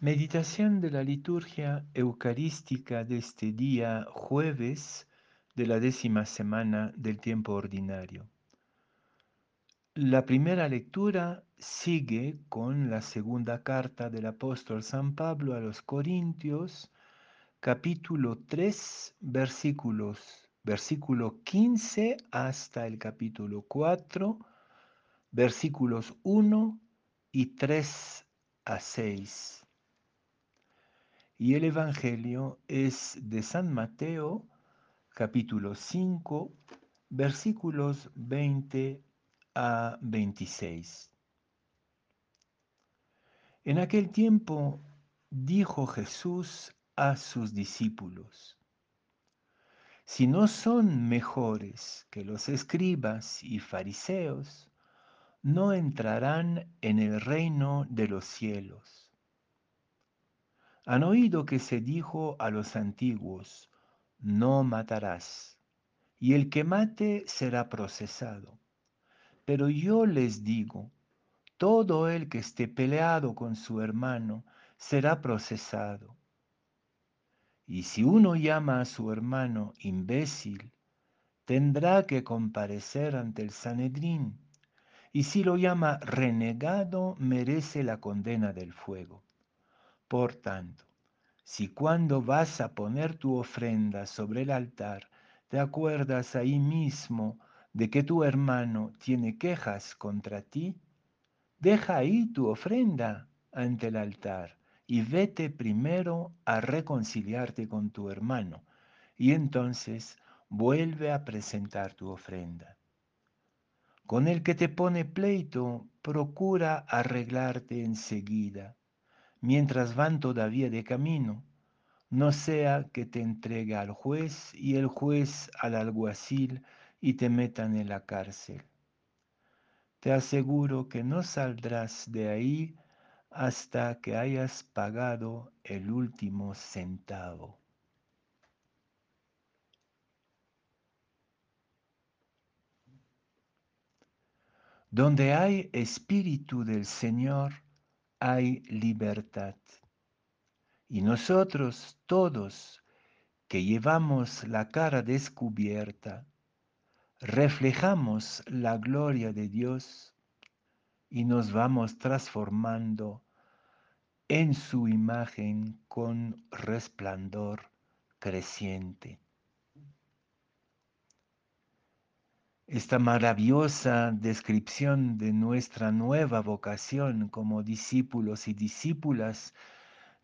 Meditación de la liturgia eucarística de este día jueves de la décima semana del tiempo ordinario. La primera lectura sigue con la segunda carta del apóstol San Pablo a los Corintios, capítulo 3, versículos, versículo 15 hasta el capítulo 4, versículos 1 y 3 a 6. Y el Evangelio es de San Mateo, capítulo 5, versículos 20 a 26. En aquel tiempo dijo Jesús a sus discípulos, si no son mejores que los escribas y fariseos, no entrarán en el reino de los cielos. Han oído que se dijo a los antiguos, no matarás, y el que mate será procesado. Pero yo les digo, todo el que esté peleado con su hermano será procesado. Y si uno llama a su hermano imbécil, tendrá que comparecer ante el Sanedrín, y si lo llama renegado, merece la condena del fuego. Por tanto, si cuando vas a poner tu ofrenda sobre el altar, te acuerdas ahí mismo de que tu hermano tiene quejas contra ti, deja ahí tu ofrenda ante el altar y vete primero a reconciliarte con tu hermano y entonces vuelve a presentar tu ofrenda. Con el que te pone pleito, procura arreglarte enseguida mientras van todavía de camino, no sea que te entregue al juez y el juez al alguacil y te metan en la cárcel. Te aseguro que no saldrás de ahí hasta que hayas pagado el último centavo. Donde hay espíritu del Señor, hay libertad. Y nosotros todos que llevamos la cara descubierta, reflejamos la gloria de Dios y nos vamos transformando en su imagen con resplandor creciente. Esta maravillosa descripción de nuestra nueva vocación como discípulos y discípulas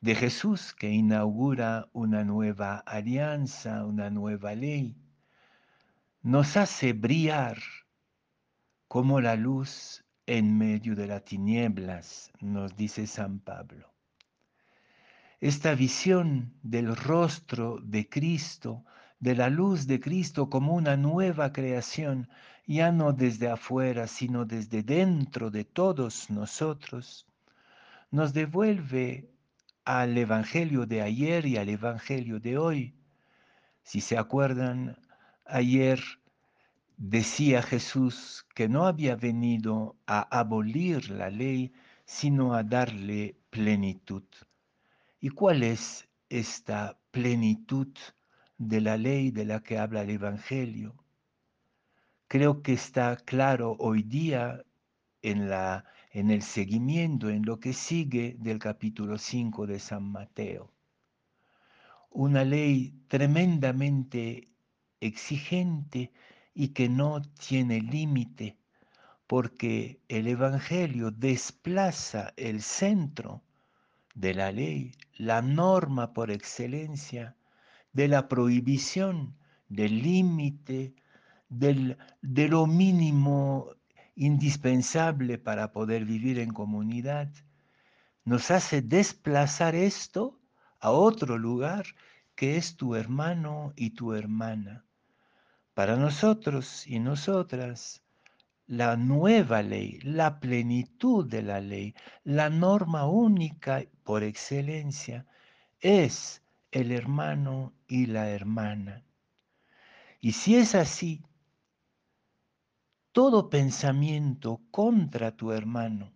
de Jesús que inaugura una nueva alianza, una nueva ley, nos hace brillar como la luz en medio de las tinieblas, nos dice San Pablo. Esta visión del rostro de Cristo de la luz de Cristo como una nueva creación, ya no desde afuera, sino desde dentro de todos nosotros, nos devuelve al Evangelio de ayer y al Evangelio de hoy. Si se acuerdan, ayer decía Jesús que no había venido a abolir la ley, sino a darle plenitud. ¿Y cuál es esta plenitud? De la ley de la que habla el Evangelio. Creo que está claro hoy día en, la, en el seguimiento, en lo que sigue del capítulo 5 de San Mateo. Una ley tremendamente exigente y que no tiene límite, porque el Evangelio desplaza el centro de la ley, la norma por excelencia, de la prohibición, del límite, de lo mínimo indispensable para poder vivir en comunidad, nos hace desplazar esto a otro lugar que es tu hermano y tu hermana. Para nosotros y nosotras, la nueva ley, la plenitud de la ley, la norma única por excelencia, es el hermano y la hermana. Y si es así, todo pensamiento contra tu hermano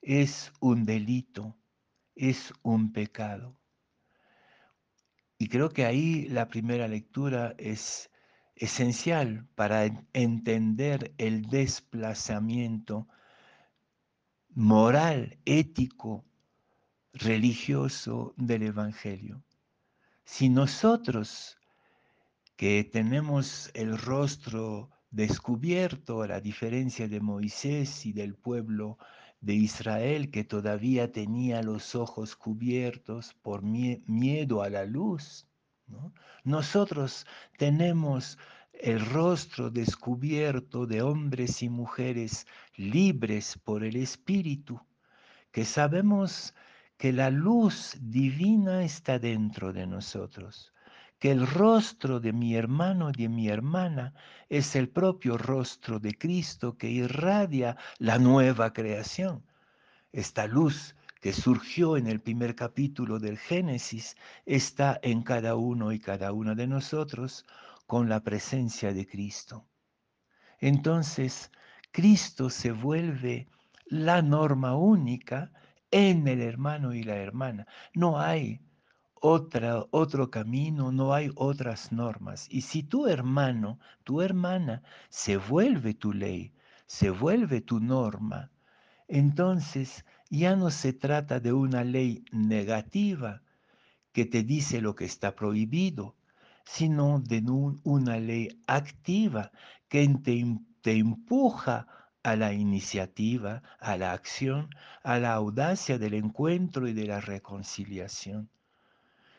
es un delito es un pecado. Y creo que ahí la primera lectura es esencial para entender el desplazamiento moral, ético, religioso del Evangelio. Si nosotros que tenemos el rostro descubierto, a la diferencia de Moisés y del pueblo de Israel que todavía tenía los ojos cubiertos por miedo a la luz. Nosotros tenemos el rostro descubierto de hombres y mujeres libres por el Espíritu, que sabemos que la luz divina está dentro de nosotros, que el rostro de mi hermano y de mi hermana es el propio rostro de Cristo que irradia la nueva creación. Esta luz que surgió en el primer capítulo del Génesis está en cada uno y cada una de nosotros con la presencia de Cristo. Entonces, Cristo se vuelve la norma única en el hermano y la hermana. No hay otra, otro camino, no hay otras normas. Y si tu hermano, tu hermana, se vuelve tu ley, se vuelve tu norma, entonces ya no se trata de una ley negativa que te dice lo que está prohibido, sino de una ley activa que te, te empuja a la iniciativa, a la acción, a la audacia del encuentro y de la reconciliación.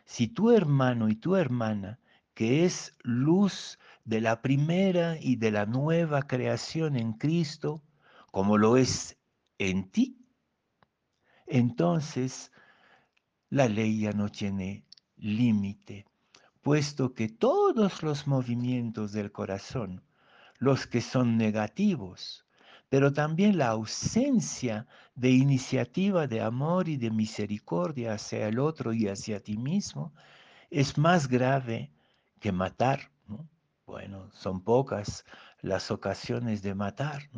Si tu hermano y tu hermana, que es luz de la primera y de la nueva creación en Cristo, como lo es en ti, entonces la ley ya no tiene límite, puesto que todos los movimientos del corazón, los que son negativos, pero también la ausencia de iniciativa de amor y de misericordia hacia el otro y hacia ti mismo es más grave que matar. Bueno, son pocas las ocasiones de matar,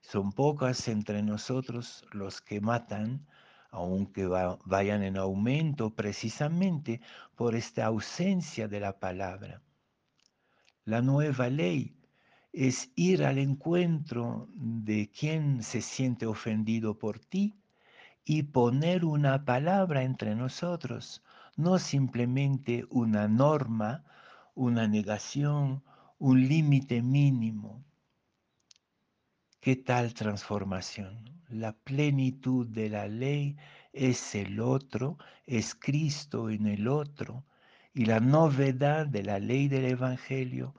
son pocas entre nosotros los que matan, aunque vayan en aumento precisamente por esta ausencia de la palabra. La nueva ley es ir al encuentro de quien se siente ofendido por ti y poner una palabra entre nosotros, no simplemente una norma, una negación, un límite mínimo. ¿Qué tal transformación? La plenitud de la ley es el otro, es Cristo en el otro, y la novedad de la ley del Evangelio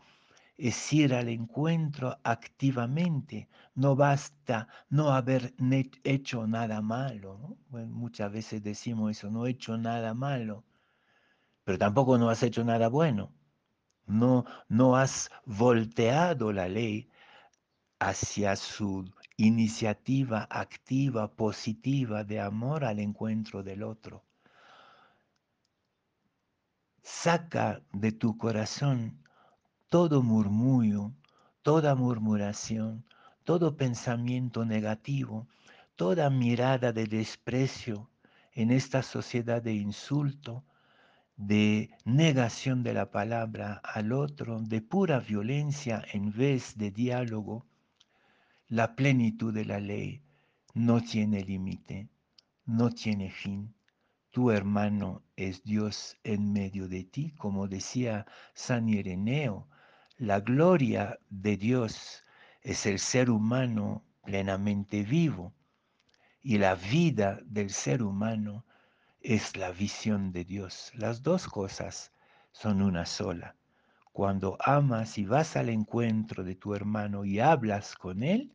es ir al encuentro activamente. No basta no haber hecho nada malo. muchas veces decimos eso, no he hecho nada malo, pero tampoco no has hecho nada bueno. No, no has volteado la ley hacia su iniciativa activa, positiva de amor al encuentro del otro. Saca de tu corazón todo murmullo, toda murmuración, todo pensamiento negativo, toda mirada de desprecio en esta sociedad de insulto, de negación de la palabra al otro, de pura violencia en vez de diálogo, la plenitud de la ley no tiene límite, no tiene fin. Tu hermano es Dios en medio de ti, como decía San Ireneo, la gloria de Dios es el ser humano plenamente vivo y la vida del ser humano es la visión de Dios. Las dos cosas son una sola. Cuando amas y vas al encuentro de tu hermano y hablas con él,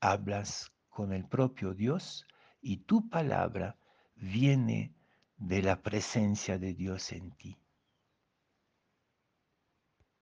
hablas con el propio Dios y tu palabra viene de la presencia de Dios en ti.